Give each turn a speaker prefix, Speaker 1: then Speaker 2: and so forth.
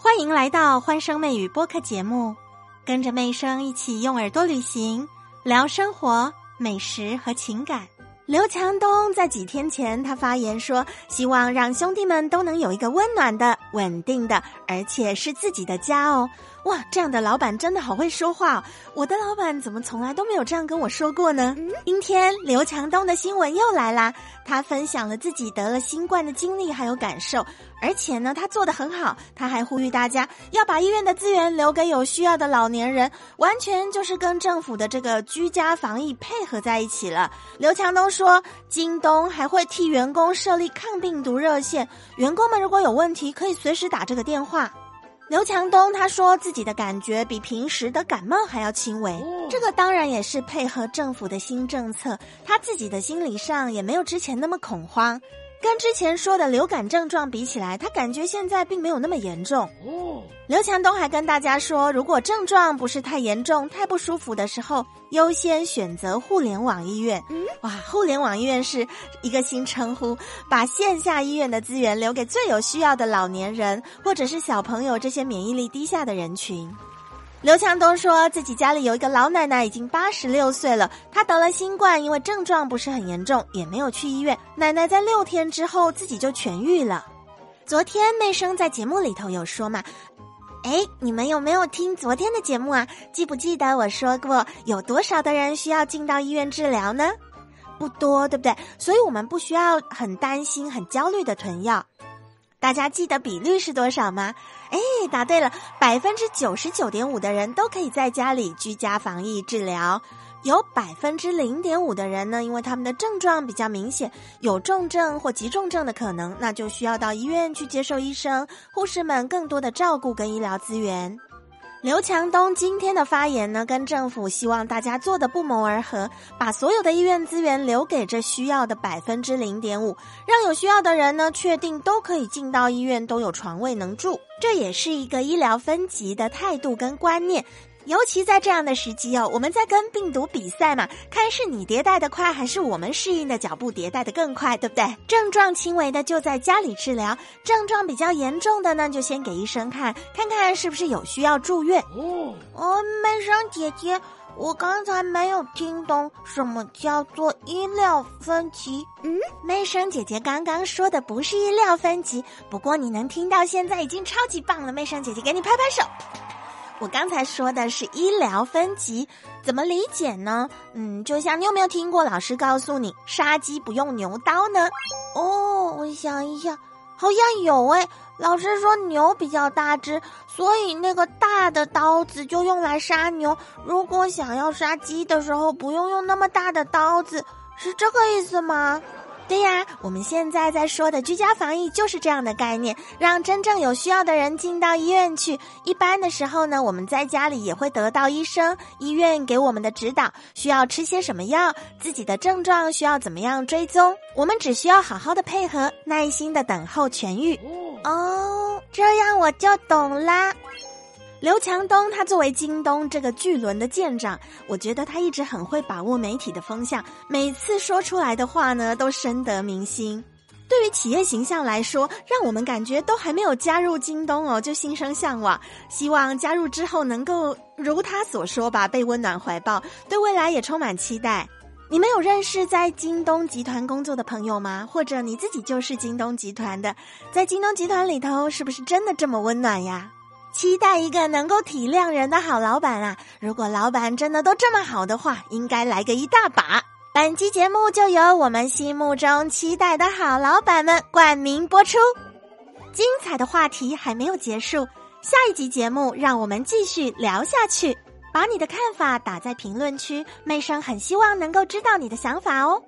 Speaker 1: 欢迎来到欢声妹语播客节目，跟着妹声一起用耳朵旅行，聊生活、美食和情感。刘强东在几天前，他发言说，希望让兄弟们都能有一个温暖的、稳定的，而且是自己的家哦。哇，这样的老板真的好会说话！我的老板怎么从来都没有这样跟我说过呢？今天刘强东的新闻又来啦，他分享了自己得了新冠的经历还有感受，而且呢，他做的很好，他还呼吁大家要把医院的资源留给有需要的老年人，完全就是跟政府的这个居家防疫配合在一起了。刘强东说，京东还会替员工设立抗病毒热线，员工们如果有问题，可以随时打这个电话。刘强东他说自己的感觉比平时的感冒还要轻微，这个当然也是配合政府的新政策，他自己的心理上也没有之前那么恐慌。跟之前说的流感症状比起来，他感觉现在并没有那么严重。刘强东还跟大家说，如果症状不是太严重、太不舒服的时候，优先选择互联网医院。哇，互联网医院是一个新称呼，把线下医院的资源留给最有需要的老年人或者是小朋友这些免疫力低下的人群。刘强东说自己家里有一个老奶奶，已经八十六岁了。她得了新冠，因为症状不是很严重，也没有去医院。奶奶在六天之后自己就痊愈了。昨天妹生在节目里头有说嘛，哎，你们有没有听昨天的节目啊？记不记得我说过有多少的人需要进到医院治疗呢？不多，对不对？所以我们不需要很担心、很焦虑的囤药。大家记得比率是多少吗？哎，答对了，百分之九十九点五的人都可以在家里居家防疫治疗，有百分之零点五的人呢，因为他们的症状比较明显，有重症或急重症的可能，那就需要到医院去接受医生、护士们更多的照顾跟医疗资源。刘强东今天的发言呢，跟政府希望大家做的不谋而合，把所有的医院资源留给这需要的百分之零点五，让有需要的人呢，确定都可以进到医院，都有床位能住。这也是一个医疗分级的态度跟观念。尤其在这样的时机哦，我们在跟病毒比赛嘛，看是你迭代的快，还是我们适应的脚步迭代的更快，对不对？症状轻微的就在家里治疗，症状比较严重的呢，就先给医生看，看看是不是有需要住院。哦，美声姐姐，我刚才没有听懂什么叫做医疗分级。嗯，美声姐姐刚刚说的不是医疗分级，不过你能听到现在已经超级棒了，美声姐姐给你拍拍手。我刚才说的是医疗分级，怎么理解呢？嗯，就像你有没有听过老师告诉你杀鸡不用牛刀呢？哦，我想一下，好像有诶。老师说牛比较大只，所以那个大的刀子就用来杀牛。如果想要杀鸡的时候，不用用那么大的刀子，是这个意思吗？对呀，我们现在在说的居家防疫就是这样的概念，让真正有需要的人进到医院去。一般的时候呢，我们在家里也会得到医生、医院给我们的指导，需要吃些什么药，自己的症状需要怎么样追踪，我们只需要好好的配合，耐心的等候痊愈。哦，这样我就懂啦。刘强东，他作为京东这个巨轮的舰长，我觉得他一直很会把握媒体的风向，每次说出来的话呢，都深得民心。对于企业形象来说，让我们感觉都还没有加入京东哦，就心生向往，希望加入之后能够如他所说吧，被温暖怀抱，对未来也充满期待。你们有认识在京东集团工作的朋友吗？或者你自己就是京东集团的，在京东集团里头，是不是真的这么温暖呀？期待一个能够体谅人的好老板啊！如果老板真的都这么好的话，应该来个一大把。本期节目就由我们心目中期待的好老板们冠名播出。精彩的话题还没有结束，下一集节目让我们继续聊下去。把你的看法打在评论区，妹生很希望能够知道你的想法哦。